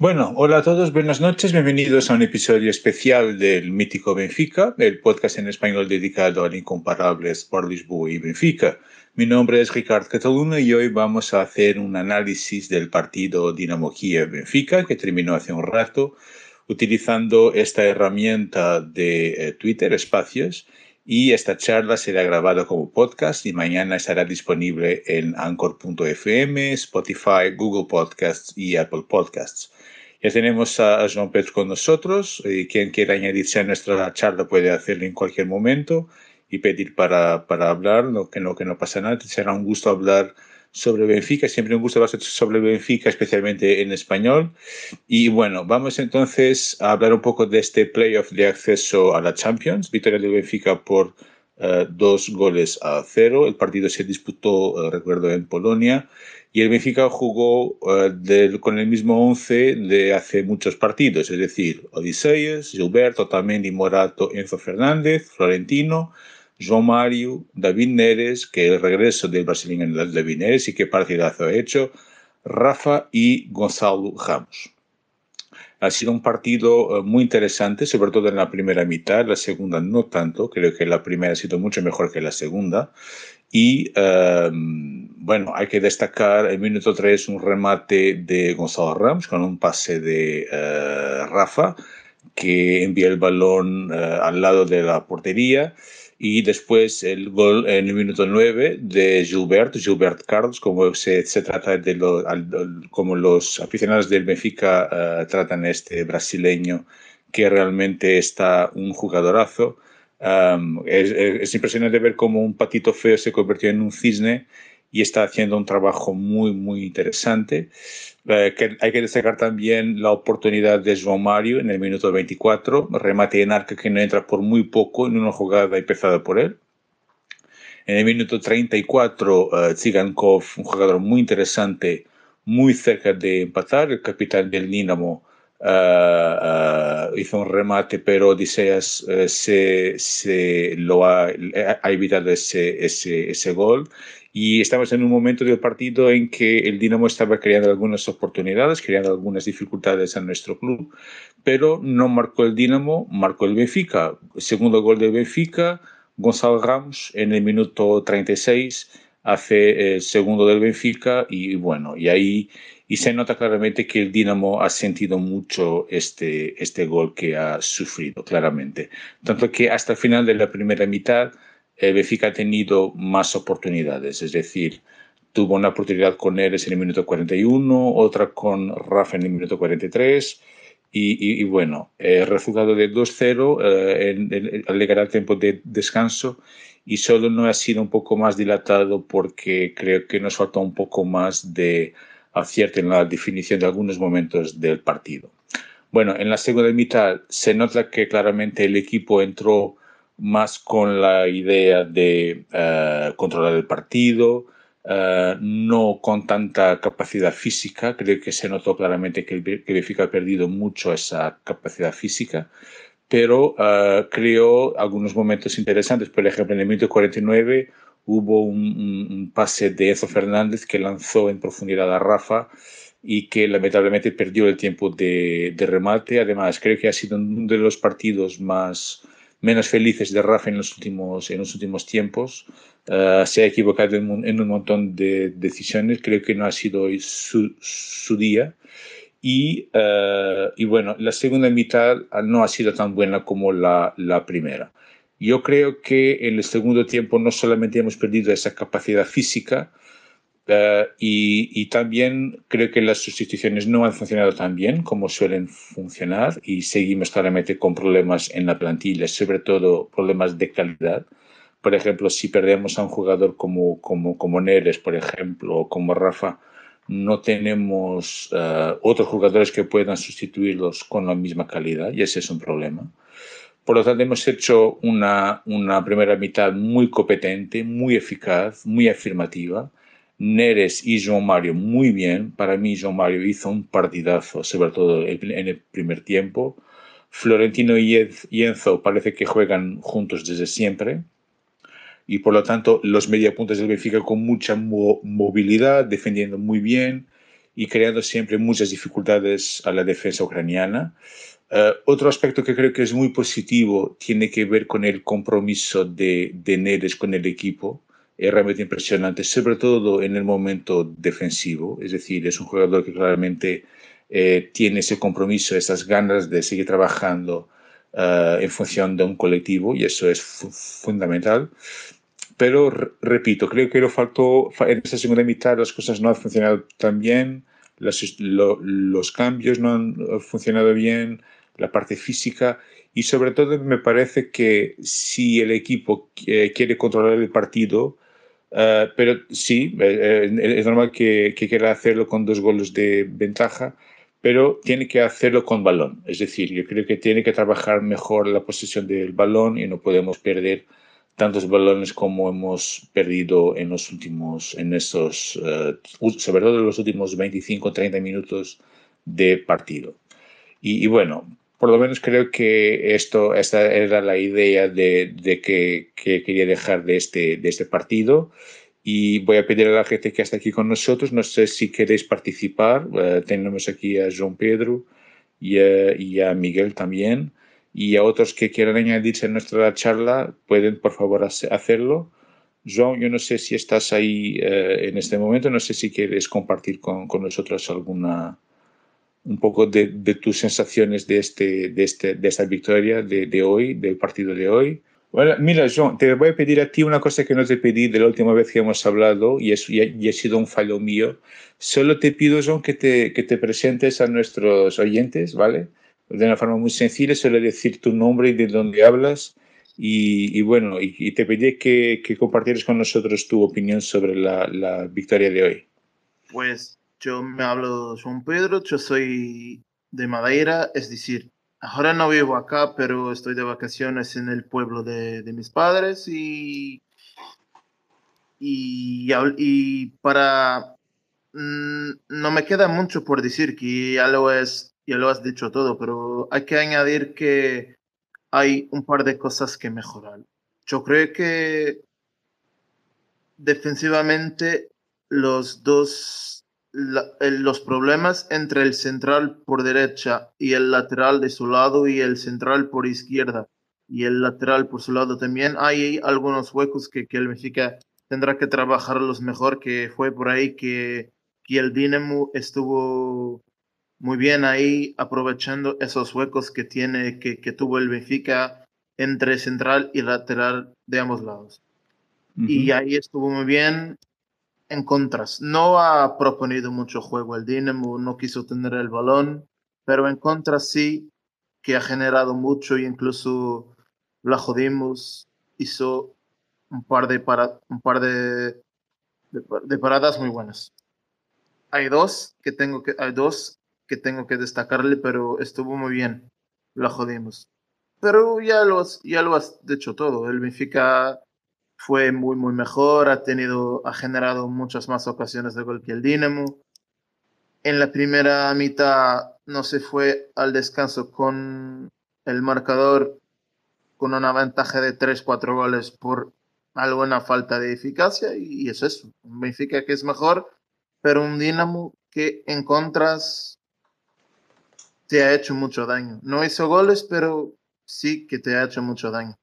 Bueno, hola a todos, buenas noches, bienvenidos a un episodio especial del mítico Benfica, el podcast en español dedicado al incomparable Sport Lisboa y Benfica. Mi nombre es Ricardo Cataluna y hoy vamos a hacer un análisis del partido Dinamo Kiev-Benfica que terminó hace un rato utilizando esta herramienta de eh, Twitter, Espacios, y esta charla será grabada como podcast y mañana estará disponible en anchor.fm, Spotify, Google Podcasts y Apple Podcasts. Ya tenemos a, Jean Pedro con nosotros y quien quiera añadirse a nuestra charla puede hacerlo en cualquier momento y pedir para, para hablar, lo que, no, que no pasa nada. Será un gusto hablar sobre Benfica, siempre un gusto hablar sobre Benfica, especialmente en español. Y bueno, vamos entonces a hablar un poco de este playoff de acceso a la Champions, victoria de Benfica por uh, dos goles a cero. El partido se disputó, uh, recuerdo, en Polonia y el Benfica jugó uh, con el mismo 11 de hace muchos partidos, es decir, Odiseias, Gilberto, Otamendi, Morato, Enzo Fernández, Florentino, João Mario, David Neres, que el regreso del brasileño David Neres y qué partidazo ha hecho, Rafa y Gonzalo Ramos. Ha sido un partido uh, muy interesante, sobre todo en la primera mitad, la segunda no tanto, creo que la primera ha sido mucho mejor que la segunda. Y um, bueno, hay que destacar el minuto 3 un remate de Gonzalo Ramos con un pase de uh, Rafa que envía el balón uh, al lado de la portería y después el gol en el minuto 9 de Gilbert, Gilbert Carlos, como se, se trata de lo, como los aficionados del Benfica uh, tratan a este brasileño que realmente está un jugadorazo. Um, es, es, impresionante ver cómo un patito feo se convirtió en un cisne y está haciendo un trabajo muy, muy interesante. Eh, que hay que destacar también la oportunidad de João Mario en el minuto 24, remate en arca que no entra por muy poco en una jugada empezada por él. En el minuto 34, uh, Tsigankov, un jugador muy interesante, muy cerca de empatar, el capitán del Dinamo, Uh, uh, hizo un remate, pero Odiseas se, se, lo ha, ha evitado ese, ese, ese, gol. Y estamos en un momento del partido en que el Dinamo estaba creando algunas oportunidades, creando algunas dificultades a nuestro club, pero no marcó el Dinamo, marcó el Benfica. segundo gol del Benfica, Gonzalo Ramos en el minuto 36 hace el segundo del Benfica y bueno, y ahí y se nota claramente que el Dinamo ha sentido mucho este, este gol que ha sufrido, claramente. Tanto que hasta el final de la primera mitad, el Benfica ha tenido más oportunidades, es decir, tuvo una oportunidad con Eres en el minuto 41, otra con Rafa en el minuto 43. Y, bueno, el resultado de 2-0 eh, al llegar al tiempo de descanso y solo no ha sido un poco más dilatado porque creo que nos falta un poco más de acierto en la definición de algunos momentos del partido. Bueno, en la segunda mitad se nota que claramente el equipo entró más con la idea de uh, controlar el partido, uh, no con tanta capacidad física. Creo que se notó claramente que el Benfica ha perdido mucho esa capacidad física, pero uh, creó algunos momentos interesantes. Por ejemplo, en el minuto 49 hubo un, pase de Enzo Fernández que lanzó en profundidad a Rafa y que lamentablemente perdió el tiempo de, remate. Además, creo que ha sido uno de los partidos más menos felices de Rafa en los últimos, en los últimos tiempos. Uh, se ha equivocado en un, en un, montón de decisiones. Creo que no ha sido hoy su, su día. Y, uh, y, bueno, la segunda mitad no ha sido tan buena como la, la primera. Yo creo que en el segundo tiempo no solamente hemos perdido esa capacidad física, uh, y, y, también creo que las sustituciones no han funcionado tan bien como suelen funcionar y seguimos claramente con problemas en la plantilla, sobre todo problemas de calidad. Por ejemplo, si perdemos a un jugador como, como, como Neres, por ejemplo, o como Rafa, no tenemos uh, otros jugadores que puedan sustituirlos con la misma calidad y ese es un problema. Por lo tanto, hemos hecho una, una primera mitad muy competente, muy eficaz, muy afirmativa. Neres y João Mario muy bien. Para mí, João Mario hizo un partidazo, sobre todo en el primer tiempo. Florentino y Enzo parece que juegan juntos desde siempre. y por lo tanto los mediapuntas del Benfica con mucha movilidad, defendiendo muy bien y creando siempre muchas dificultades a la defensa ucraniana. Uh, otro aspecto que creo que es muy positivo tiene que ver con el compromiso de, de Neres con el equipo. Es realmente impresionante, sobre todo en el momento defensivo. Es decir, es un jugador que claramente eh, tiene ese compromiso, esas ganas de seguir trabajando uh, en función de un colectivo y eso es fu fundamental. Pero repito, creo que lo faltó en esta segunda mitad, las cosas no han funcionado tan bien, lo, los cambios no han funcionado bien la parte física y sobre todo me parece que si el equipo quiere controlar el partido, uh, pero sí, eh, es normal que, que, quiera hacerlo con dos goles de ventaja, pero tiene que hacerlo con balón. Es decir, yo creo que tiene que trabajar mejor la posesión del balón y no podemos perder tantos balones como hemos perdido en los últimos, en estos, uh, sobre todo en los últimos 25 30 minutos de partido. Y, y bueno, por lo menos creo que esto, esta era la idea de, que, que, quería dejar de este, de este partido. Y voy a pedir a la gente que está aquí con nosotros, no sé si queréis participar. Uh, tenemos aquí a João Pedro y a, Miguel también. Y a otros que quieran añadirse a nuestra charla, pueden por favor hacerlo. João, yo no sé si estás ahí uh, en este momento, no sé si quieres compartir con, con nosotros alguna, un poco de, de, tus sensaciones de, este, de, este, de esta victoria de, de hoy, del partido de hoy. Bueno, mira, John, te voy a pedir a ti una cosa que no te pedí de la última vez que hemos hablado y, es, y, y ha sido un fallo mío. Solo te pido, John, que te, que te presentes a nuestros oyentes, ¿vale? De una forma muy sencilla, solo decir tu nombre y de dónde hablas. Y, y bueno, y, y, te pedí que, que compartieras con nosotros tu opinión sobre la, la victoria de hoy. Pues yo me hablo Juan Pedro, yo soy de Madeira, es decir, ahora no vivo acá, pero estoy de vacaciones en el pueblo de, de mis padres y, y, y para... Mmm, no me queda mucho por decir, que ya lo, es, ya lo has dicho todo, pero hay que añadir que hay un par de cosas que mejorar. Yo creo que defensivamente los dos la, los problemas entre el central por derecha y el lateral de su lado y el central por izquierda y el lateral por su lado también. Hay algunos huecos que, que el Benfica tendrá que trabajarlos mejor, que fue por ahí que, que el Dinamo estuvo muy bien ahí aprovechando esos huecos que tiene, que, que tuvo el Benfica entre central y lateral de ambos lados. Uh -huh. Y ahí estuvo muy bien en contras. No ha proponido mucho juego el Dinamo, no quiso tener el balón, pero en contras sí que ha generado mucho y incluso la jodimos, hizo un par de, para, un par de, de, de, paradas muy buenas. Hay dos que tengo que, hay dos que tengo que destacarle, pero estuvo muy bien, la jodimos. Pero ya lo, ya lo has dicho todo, el Benfica fue muy, muy mejor, ha tenido, ha generado muchas más ocasiones de gol que el Dinamo. En la primera mitad no se fue al descanso con el marcador con una ventaja de 3-4 goles por alguna falta de eficacia y es eso. Un Benfica que es mejor, pero un Dinamo que en contras te ha hecho mucho daño. No hizo goles, pero sí que te ha hecho mucho daño.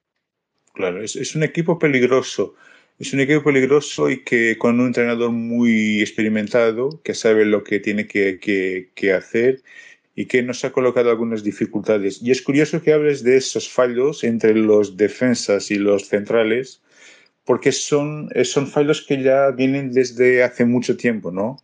Claro, es, es, un equipo peligroso. Es un equipo peligroso y que con un entrenador muy experimentado, que sabe lo que tiene que, que, que, hacer y que nos ha colocado algunas dificultades. Y es curioso que hables de esos fallos entre los defensas y los centrales, porque son, son fallos que ya vienen desde hace mucho tiempo, ¿no?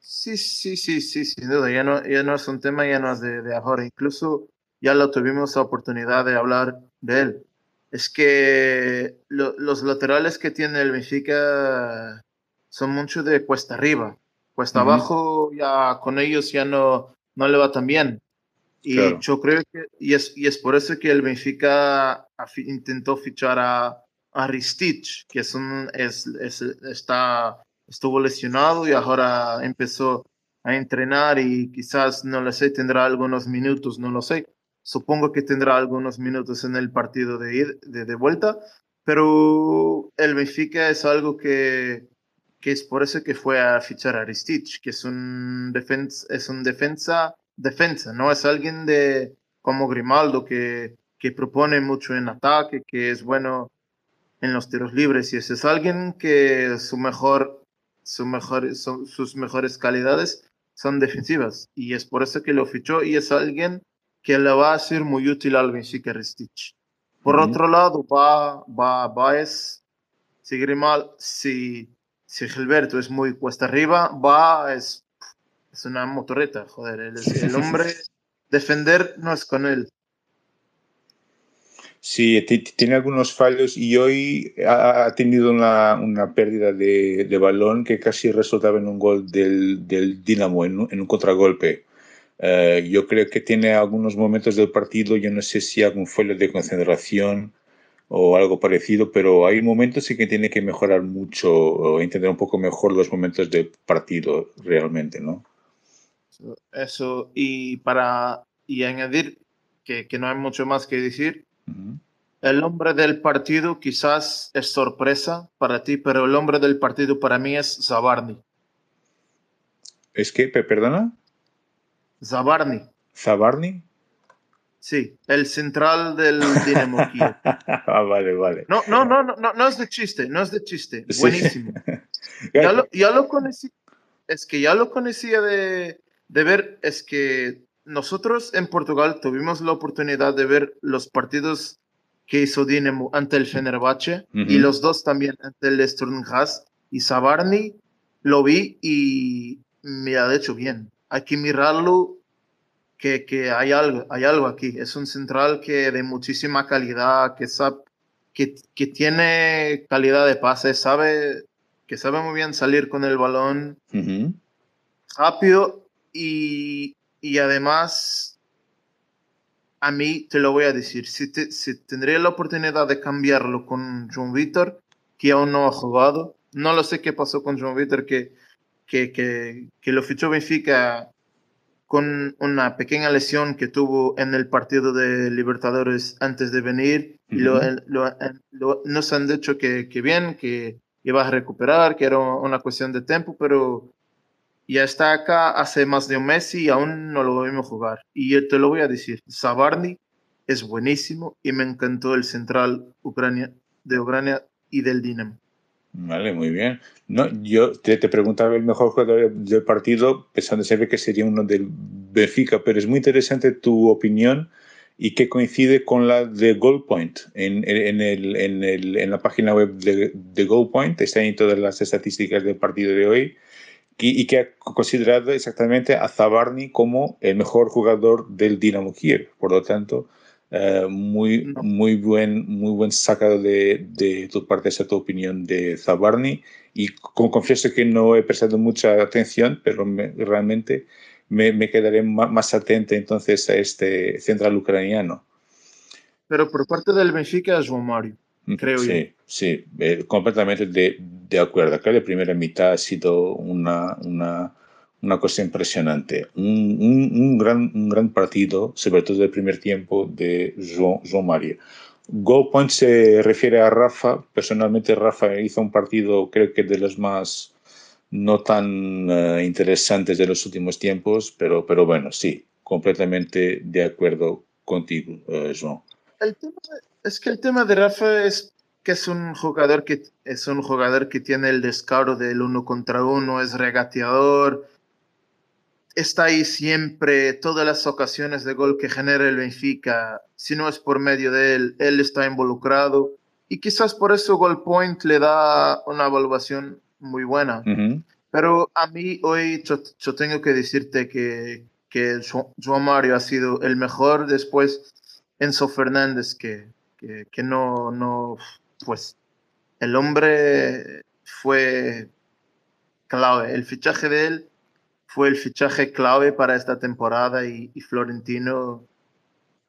Sí, sí, sí, sí, sin duda. Ya no, ya no es un tema, ya no es de, de ahora. Incluso ya lo tuvimos la oportunidad de hablar de él. Es que lo, los laterales que tiene el Benfica son mucho de cuesta arriba. Cuesta uh -huh. abajo, ya con ellos ya no, no le va tan bien. Y claro. yo creo que, y es, y es por eso que el Benfica intentó fichar a, a Ristich, que es un, es, es, está, estuvo lesionado y ahora empezó a entrenar y quizás, no lo sé, tendrá algunos minutos, no lo sé. Supongo que tendrá algunos minutos en el partido de, ir, de, de vuelta, pero el Benfica es algo que, que es por eso que fue a fichar a Ristich, que es un defensa, es un defensa, defensa, no es alguien de como Grimaldo que, que propone mucho en ataque, que es bueno en los tiros libres y ese es alguien que su mejor, su mejor, sus mejores calidades son defensivas y es por eso que lo fichó y es alguien que le va a ser muy útil al Benfica Ristich. Por otro lado, va, va, va es, si Grimal, si, si Gilberto es muy cuesta arriba, va es, es una motoreta, joder, el, el hombre, defender no es con él. Sí, tiene algunos fallos y hoy ha tenido una, una pérdida de, de, balón que casi resultaba en un gol del, del Dinamo, en en un contragolpe. Uh, yo creo que tiene algunos momentos del partido, yo no sé si algún fallo de concentración o algo parecido, pero hay momentos en que tiene que mejorar mucho o entender un poco mejor los momentos del partido realmente, ¿no? Eso, y para y añadir que, que no hay mucho más que decir, el hombre del partido quizás es sorpresa para ti, pero el hombre del partido para mí es Zabarni. ¿Es que, perdona? Zabarni. ¿Zabarni? Sí, el central del Dinamo Kiev. ah, vale, vale. No, no, no, no, no es de chiste, no es de chiste. Buenísimo. ya, lo, ya lo conocí, es que ya lo conocía de, de ver, es que nosotros en Portugal tuvimos la oportunidad de ver los partidos que hizo Dinamo ante el Fenerbahce uh -huh. y los dos también ante el Sturm y Sabarni lo vi y me ha hecho bien. Hay que mirarlo que, que hay, algo, hay algo aquí. Es un central que de muchísima calidad, que, sabe, que, que tiene calidad de pase, sabe que sabe muy bien salir con el balón uh -huh. rápido y, y además a mí te lo voy a decir, si, te, si tendría la oportunidad de cambiarlo con John Víctor, que aún no ha jugado, no lo sé qué pasó con John Víctor, que, que, que, que, lo fichó Benfica con una pequeña lesión que tuvo en el partido de Libertadores antes de venir, uh -huh. y lo, lo, lo, nos han dicho que, que bien, que iba a recuperar, que era una cuestión de tiempo, pero ya está acá hace más de un mes y aún no lo vimos jugar. Y yo te lo voy a decir, Sabarni es buenísimo y me encantó el central Ucrania, de Ucrania y del Dinamo. Vale, muy bien. No, yo te, te, preguntaba el mejor jugador del partido, pensando siempre que sería uno del Benfica, pero es muy interesante tu opinión y que coincide con la de Goalpoint. En, en, el, en, el, en la página web de, de Goalpoint están ahí todas las estadísticas del partido de hoy y, y, que ha considerado exactamente a Zabarni como el mejor jugador del Dinamo Kiev. Por lo tanto, uh, muy, no. muy, buen, muy buen sacado de, de tu parte esa tu opinión de Zabarni. Y como confieso que no he prestado mucha atención, pero me, realmente me, me, quedaré más, más atento entonces a este central ucraniano. Pero por parte del Benfica es Juan Mario creo sí, yo. Sí, eh, completamente de, de, acuerdo. Acá la primera mitad ha sido una, una, una cosa impresionante. Un, un, un, gran, un gran partido, sobre todo el primer tiempo de João, João Mario. Go Point se refiere a Rafa. Personalmente, Rafa hizo un partido, creo que de los más no tan uh, interesantes de los últimos tiempos, pero, pero bueno, sí, completamente de acuerdo contigo, uh, João. El tema es que el tema de Rafa es que es un jugador que es un jugador que tiene el descaro del uno contra uno, es regateador, está ahí siempre, todas las ocasiones de gol que genera el Benfica, si no es por medio de él, él está involucrado y quizás por eso Goal Point le da una evaluación muy buena. Uh -huh. Pero a mí hoy yo, yo, tengo que decirte que, que João Mario ha sido el mejor después Enzo Fernández que que, que no, no, pues el hombre fue clave. El fichaje de él fue el fichaje clave para esta temporada y, y Florentino,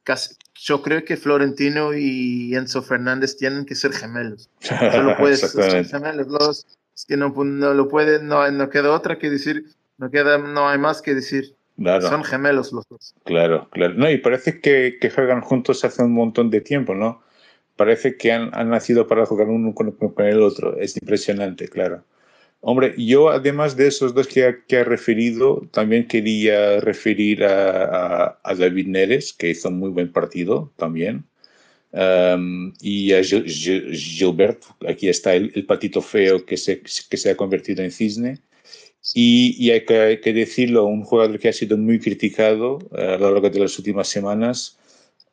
casi, yo creo que Florentino y Enzo Fernández tienen que ser gemelos. Solo puedes ser gemelos. Los, es que no, no lo pueden, no, no queda otra que decir, no queda, no hay más que decir. Claro. Son gemelos los dos. Claro, claro. No, y parece que, que, juegan juntos hace un montón de tiempo, ¿no? parece que han, han nacido para jugar uno con, con, el otro. Es impresionante, claro. Hombre, yo además de esos dos que ha, que ha referido, también quería referir a, a, a, David Neres, que hizo un muy buen partido también. Um, y a Gil, Gil, Gilbert, aquí está el, el, patito feo que se, que se ha convertido en cisne. Y, y hay, que, hay, que, decirlo, un jugador que ha sido muy criticado uh, a lo largo de las últimas semanas,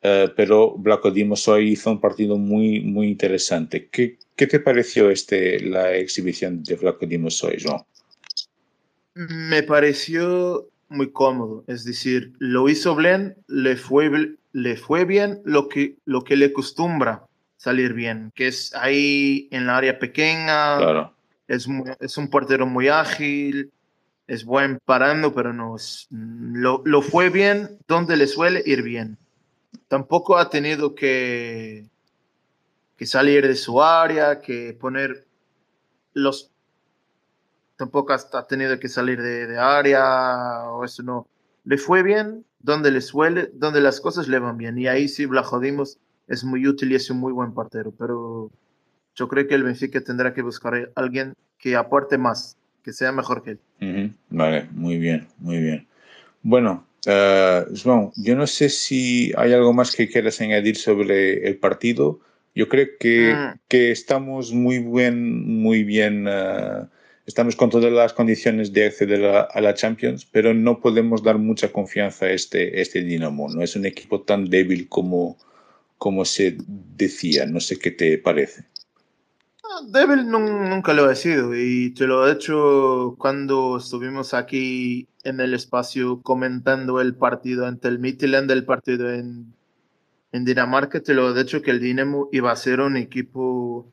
uh, pero Blanco Dimos hoy hizo un partido muy, muy interesante. ¿Qué, ¿Qué te pareció este, la exhibición de hoy, João? Me pareció muy cómodo, es decir, lo hizo bien, le fue, le fue bien lo que, lo que le acostumbra salir bien, que es ahí en la área pequeña, claro. es, muy, es un portero muy ágil, es buen parando, pero no, es, lo, lo fue bien donde le suele ir bien. Tampoco ha tenido que que salir de su área, que poner los... Tampoco ha tenido que salir de, área o eso no. Le fue bien donde le suele, donde las josas le van bien. Y ahí sí jodimos es muy útil y es un muy buen portero. Pero yo creo que el Benfica tendrá que buscar a alguien que aporte más, que sea mejor que él. Vale, muy bien, muy bien. Bueno, uh, João, yo no sé si hay algo más que quieras añadir sobre el partido. Yo creo que, mm. que estamos muy bien, muy bien, uh, estamos con todas las condiciones de acceder a, a, la Champions, pero no podemos dar mucha confianza a este, este Dinamo. No es un equipo tan débil como, como se decía. No sé qué te parece. Débil nunca lo he sido y te lo he hecho cuando estuvimos aquí en el espacio comentando el partido ante el Midtjylland, el partido en en Dinamarca te lo he dicho que el Dinamo iba a ser un equipo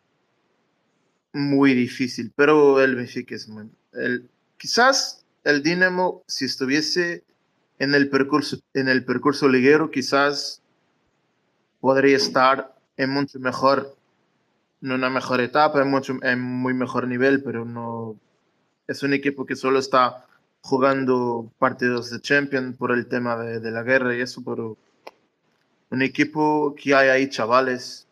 muy difícil, pero el Benfica es muy... El, quizás el Dinamo, si estuviese en el percurso, en el percurso liguero, quizás podría estar en mucho mejor, en una mejor etapa, en, mucho, en muy mejor nivel, pero no... Es un equipo que solo está jugando partidos de Champions por el tema de, de la guerra y eso, pero un equipo que hay ahí chavales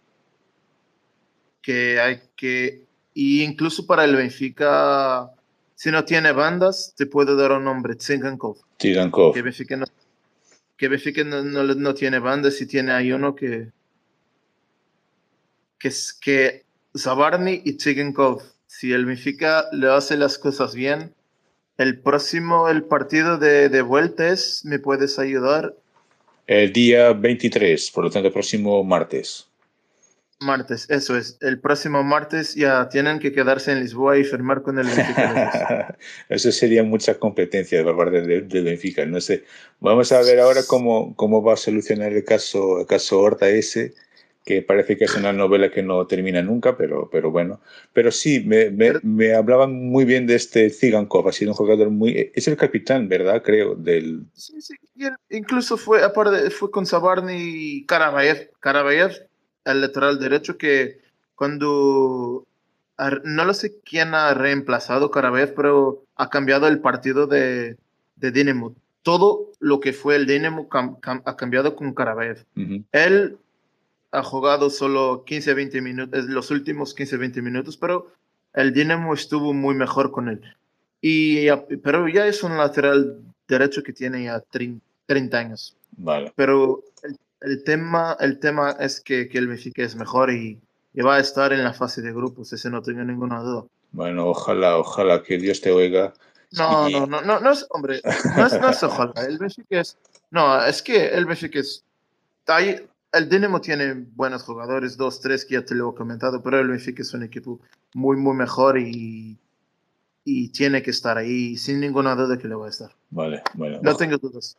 que hay que y incluso para el Benfica si no tiene bandas te puedo dar un nombre Tsingankov Tsingankov que Benfica no que Benfica no, no, no, tiene bandas y tiene ahí uno que que es que Zabarny y Tsingankov si el Benfica le hace las cosas bien el próximo el partido de, de vuelta es me puedes ayudar el día 23, por lo tanto, el próximo martes. Martes, eso es. El próximo martes ya tienen que quedarse en Lisboa y firmar con el Benfica. eso sería mucha competencia de parte del de Benfica. No sé. Vamos a ver ahora cómo, cómo va a solucionar el caso, el caso Horta ese que parece que es una novela que no termina nunca, pero, pero bueno. Pero sí, me, me, me hablaban muy bien de este Zigankov, ha sido un jugador muy... Es el capitán, ¿verdad? Creo, del... Sí, sí, incluso fue, aparte, fue con Sabarny y Karabayev, Karabayev, el lateral derecho, que cuando... No lo sé quién ha reemplazado Karabayev, pero ha cambiado el partido de, de Dinamo. Todo lo que fue el Dinamo cam, cam, ha cambiado con Karabayev. Uh -huh. Él ha jugado solo 15-20 minutos, los últimos 15-20 minutos, pero el Dinamo estuvo muy mejor con él. Y, pero ya es un lateral derecho que tiene ya 30 años. Vale. Pero el, el, tema, el tema es que, que el Benfica es mejor y, y, va a estar en la fase de grupos, ese no tengo ninguna duda. Bueno, ojalá, ojalá que Dios te oiga. No, y... no, no, no, no es, hombre, no es, no es ojalá, el Benfica es, no, es que el Benfica es, hay, el Dinamo tiene buenos jugadores, dos, tres que ya te lo he comentado, pero el Benfica es un equipo muy, muy mejor y, y tiene que estar ahí sin ninguna duda que le va a estar. Vale, bueno. No tengo dudas.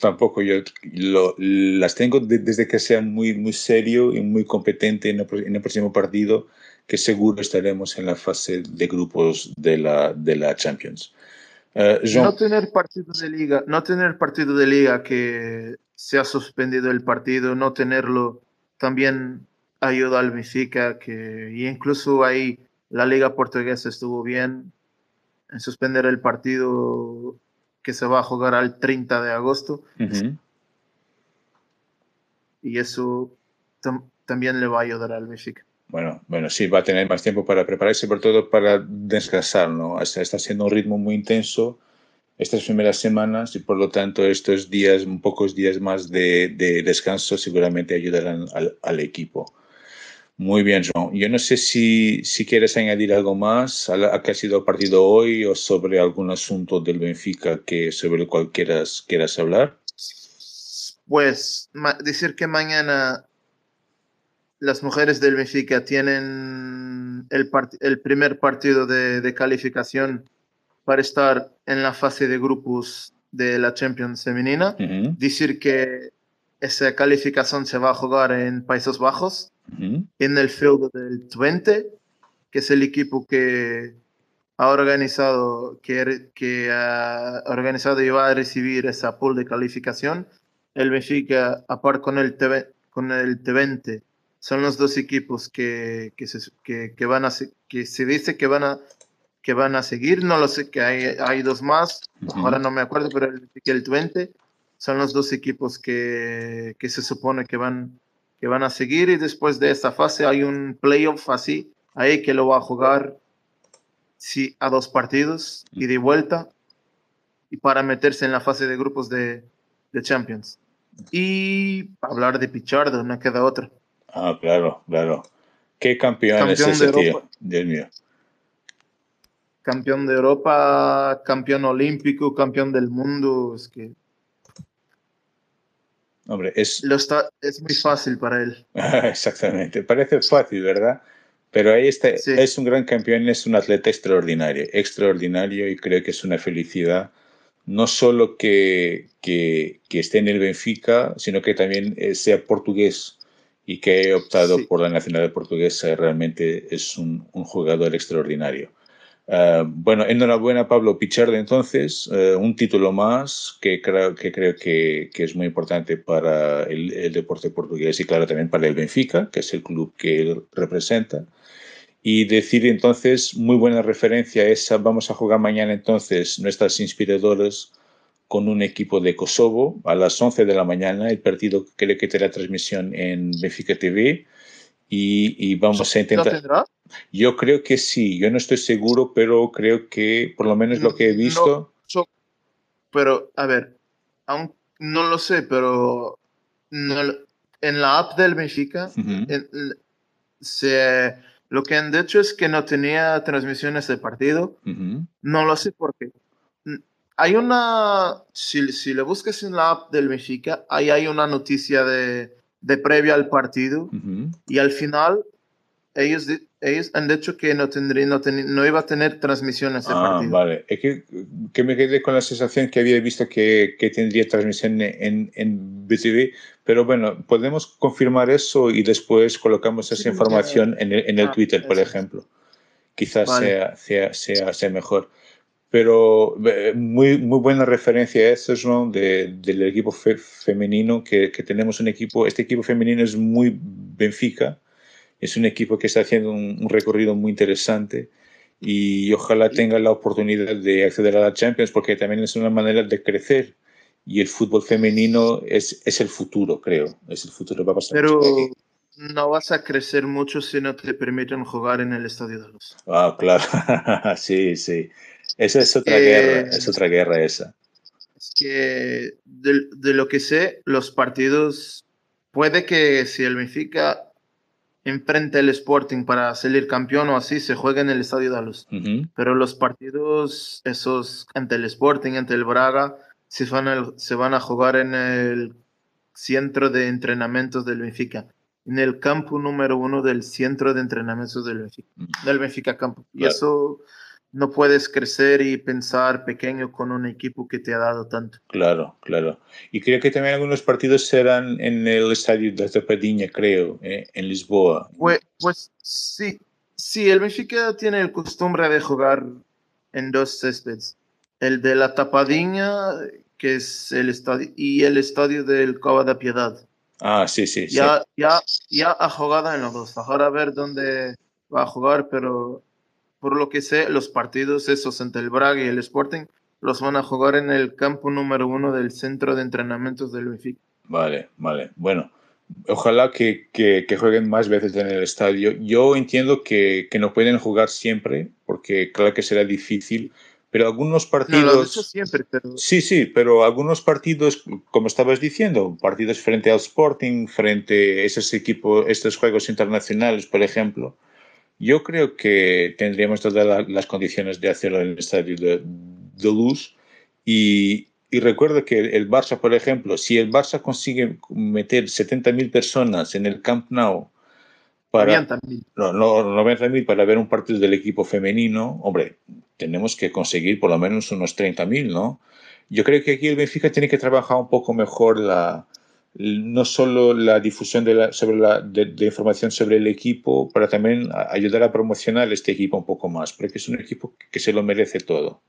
Tampoco yo lo, las tengo de, desde que sea muy, muy serio y muy competente en el, en el, próximo partido, que seguro estaremos en la fase de grupos de la, de la Champions. Uh, Jean... No tener partido de liga, no tener partido de liga que se ha suspendido el partido, no tenerlo también ayuda al Benfica, que y incluso ahí la liga portuguesa estuvo bien en suspender el partido que se va a jugar al 30 de agosto. Uh -huh. Y eso también le va a ayudar al Benfica. Bueno, bueno, sí, va a tener más tiempo para prepararse, sobre todo para descansar, ¿no? Está, siendo un ritmo muy intenso estas primeras semanas y por lo tanto estos días, pocos días más de, de descanso seguramente ayudarán al, equipo. Muy bien, John. Yo no sé si, si quieres añadir algo más a, la, que ha sido partido hoy o sobre algún asunto del Benfica que, sobre el cual quieras, quieras hablar. Pues decir que mañana las mujeres del Benfica tienen el, el primer partido de, de, calificación para estar en la fase de grupos de la Champions femenina. Uh -huh. Decir que esa calificación se va a jugar en Países Bajos, uh -huh. en el feudo del Twente, que es el equipo que ha organizado, que, que ha organizado y va a recibir esa pool de calificación. El Benfica, aparte con el, TV, con el Twente, son los dos equipos que, que, se, que, que, van a, que se dice que van a, que van a seguir. No lo sé, que hay, hay dos más. Uh -huh. Ahora no me acuerdo, pero el, el Twente son los dos equipos que, que se supone que van, que van a seguir. Y después de esta fase hay un playoff así, ahí que lo va a jugar sí, a dos partidos y de vuelta. Y para meterse en la fase de grupos de, de Champions. Y hablar de Pichardo, no queda otra. Ah, claro, claro. ¿Qué campeón, campeón es ese de tío? Dios mío. Campeón de Europa, campeón olímpico, campeón del mundo. Es que. Hombre, es. Lo está, es muy fácil para él. Exactamente. Parece fácil, ¿verdad? Pero ahí está. Sí. Es un gran campeón, es un atleta extraordinario. Extraordinario y creo que es una felicidad. No solo que, que, que esté en el Benfica, sino que también eh, sea portugués y que he optado sí. por la nacionalidad portuguesa realmente es un, un jugador extraordinario. Uh, bueno, enhorabuena Pablo Pichardo entonces, uh, un título más que creo que, creo que, que es muy importante para el, el, deporte portugués y claro también para el Benfica, que es el club que él representa. Y decir entonces, muy buena referencia esa, vamos a jugar mañana entonces nuestras inspiradoras con un equipo de Kosovo a las 11 de la mañana. El partido creo que tendrá transmisión en Benfica TV. Y, y vamos a intentar. tendrá? Yo creo que sí. Yo no estoy seguro, pero creo que por lo menos lo que he visto. No, pero, a ver, aún no lo sé, pero no, en la app del Benfica uh -huh. en, se, lo que han dicho es que no tenía transmisiones de partido. Uh -huh. No lo sé por qué hay una, si, si le buscas en la app del Benfica, ahí hay una noticia de, de previa al partido uh -huh. y al final ellos, ellos han dicho que no, tendría, no, ten, no iba a tener transmisiones de ah, partido. Vale, es que, que, me quedé con la sensación que había visto que, que tendría transmisión en, en BTV, pero bueno, podemos confirmar eso y después colocamos esa sí, información en el, en el ah, Twitter, por ejemplo. Quizás vale. sea, sea, sea, sea mejor pero muy, muy buena referencia a eso, ¿no? De, del equipo fe, femenino, que, que, tenemos un equipo, este equipo femenino es muy Benfica, es un equipo que está haciendo un, un, recorrido muy interesante y ojalá tenga la oportunidad de acceder a la Champions porque también es una manera de crecer y el fútbol femenino es, es el futuro, creo, es el futuro. Va a pasar Pero no vas a crecer mucho si no te permiten jugar en el Estadio de los. Ah, claro, sí, sí. Esa es otra eh, guerra, es otra guerra esa. Es que de, de, lo que sé, los partidos, puede que si el Benfica enfrente el Sporting para salir campeón o así, se juegue en el Estadio de Luz. Uh -huh. Pero los partidos, esos ante el Sporting, ante el Braga, se van, a, se van a jugar en el centro de entrenamientos del Benfica en el campo número uno del centro de entrenamientos del Benfica, del Benfica Campo. Y claro. eso no puedes crecer y pensar pequeño con un equipo que te ha dado tanto. Claro, claro. Y creo que también algunos partidos serán en el estadio de Tapadinha, creo, eh, en Lisboa. Pues, pues sí, sí, el Benfica tiene el costumbre de jugar en dos céspedes. El de la Tapadinha, que es el estadio, y el estadio del Cova da Piedad. Ah, sí, sí. Ya, sí. ya, ya ha jugado en los dos. Ahora a ver dónde va a jugar, pero por lo que sé, los partidos esos entre el Braga y el Sporting los van a jugar en el campo número uno del centro de entrenamientos del Benfica. Vale, vale. Bueno, Ojalá que, que, que, jueguen más veces en el estadio. Yo entiendo que, que, no pueden jugar siempre, porque claro que será difícil, pero algunos partidos... No, siempre, pero... Sí, sí, pero algunos partidos, como estabas diciendo, partidos frente al Sporting, frente a esos equipos, estos juegos internacionales, por ejemplo, yo creo que tendríamos todas las condiciones de hacerlo en el estadio de, de luz y, y recuerdo que el Barça, por ejemplo, si el Barça consigue meter 70.000 personas en el Camp Nou para, 90.000 no, no, para ver un partido del equipo femenino, hombre, tenemos que conseguir por lo menos unos 30.000, ¿no? Yo creo que aquí el Benfica tiene que trabajar un poco mejor la, no solo la difusión de, la, sobre la, de, de, información sobre el equipo, para también ayudar a promocionar este equipo un poco más, porque es un equipo que se lo merece todo.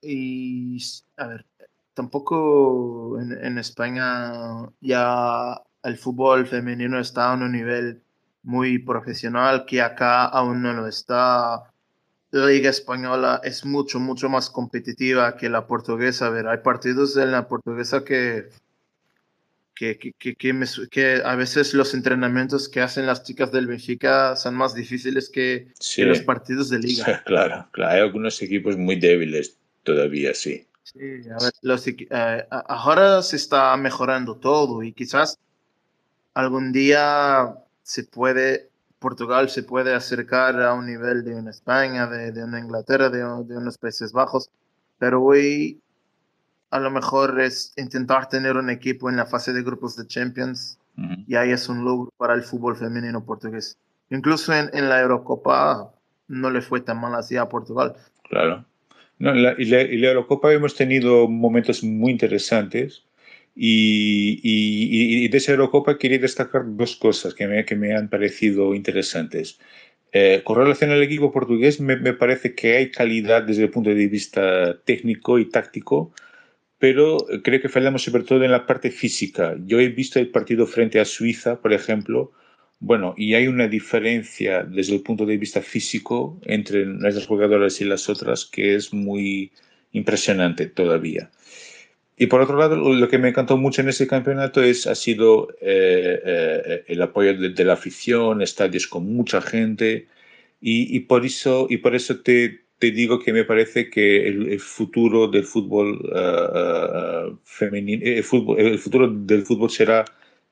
Y, a ver, tampoco en, en, España ya el fútbol femenino está a un nivel muy profesional que acá aún no lo está. La liga española es mucho, mucho más competitiva que la portuguesa. A ver, hay partidos en la portuguesa que, que, que, que, me, que a veces los entrenamientos que hacen las chicas del Benfica son más difíciles que, sí. los partidos de liga. Claro, claro, hay algunos equipos muy débiles todavía, sí. Sí, a ver, los, eh, ahora se está mejorando todo y quizás algún día se puede, Portugal se puede acercar a un nivel de una España, de, de una Inglaterra, de, de, unos Países Bajos, pero hoy a lo mejor es intentar tener un equipo en la fase de grupos de Champions uh -huh. y ahí es un logro para el fútbol femenino portugués. Incluso en, en la Eurocopa no le fue tan mal así a Portugal. Claro. No, la, y, la, y, la, Eurocopa hemos tenido momentos muy interesantes y, y, y, de esa Eurocopa quería destacar dos cosas que me, que me han parecido interesantes. Eh, con relación al equipo portugués, me, me, parece que hay calidad desde el punto de vista técnico y táctico, pero creo que fallamos sobre todo en la parte física. Yo he visto el partido frente a Suiza, por ejemplo, bueno, y hay una diferencia desde el punto de vista físico entre nuestras jugadoras y las otras que es muy impresionante todavía. Y por otro lado, lo que me encantó mucho en ese campeonato es, ha sido eh, eh, el apoyo de, de, la afición, estadios con mucha gente, y, y por eso, y por eso te, te, digo que me parece que el, futuro del fútbol uh, uh, femenino, el, fútbol, el futuro del fútbol será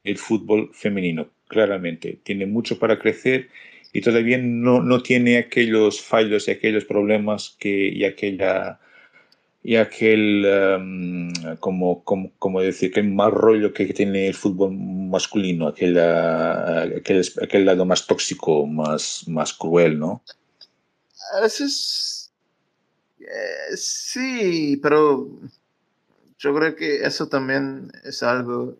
el fútbol femenino claramente. Tiene mucho para crecer y todavía no, no tiene aquellos fallos y aquellos problemas que, y aquella y aquel um, como, como, como decir que mal rollo que, tiene el fútbol masculino aquel, aquel, aquel lado más tóxico más, más cruel ¿no? a veces eh, sí pero yo creo que eso también es algo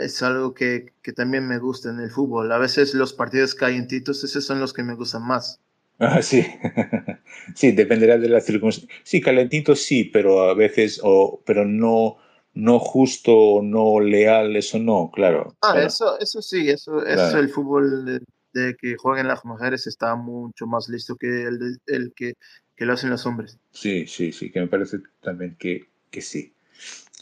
es algo que, que, también me gusta en el fútbol. A veces los partidos calientitos, esos son los que me gustan más. Ah, sí, sí, dependerá de las circunstancias. Sí, calentitos sí, pero a veces, o, pero no, no justo, no leal, eso no, claro. Ah, claro. Eso, eso sí, eso, claro. eso el fútbol de, de, que jueguen las mujeres está mucho más listo que el, de, el que, que lo hacen los hombres. Sí, sí, sí, que me parece también que, que sí.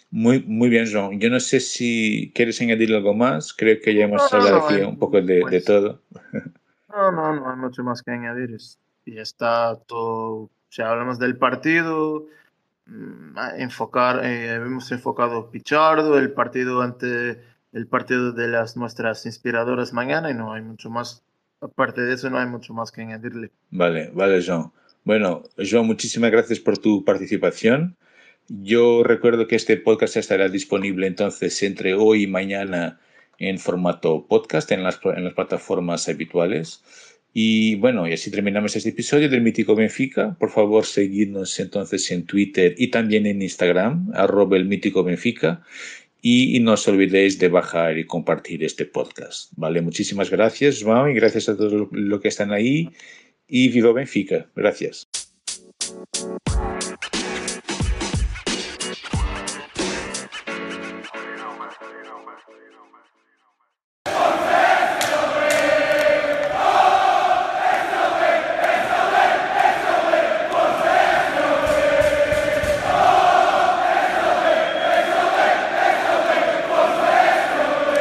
Muy, muy bien, John. Yo no sé si quieres añadir algo más. Creo que ya hemos no, hablado no, aquí un poco de, pues, de, todo. No, no, no hay mucho más que añadir. Y está todo. Si hablamos del partido, mm, enfocar, eh, hemos enfocado Pichardo, el partido ante el partido de las nuestras inspiradoras mañana y no hay mucho más. Aparte de eso, no hay mucho más que añadirle. Vale, vale, John. Bueno, John, muchísimas gracias por tu participación. Yo recuerdo que este podcast estará disponible entonces entre hoy y mañana en formato podcast en las, en las plataformas habituales. Y bueno, y así terminamos este episodio del Mítico Benfica. Por favor, seguidnos entonces en Twitter y también en Instagram, arroba el Mítico Benfica. Y, y, no os olvidéis de bajar y compartir este podcast. Vale, muchísimas gracias, João, y gracias a todos los que están ahí. Y viva Benfica. Gracias.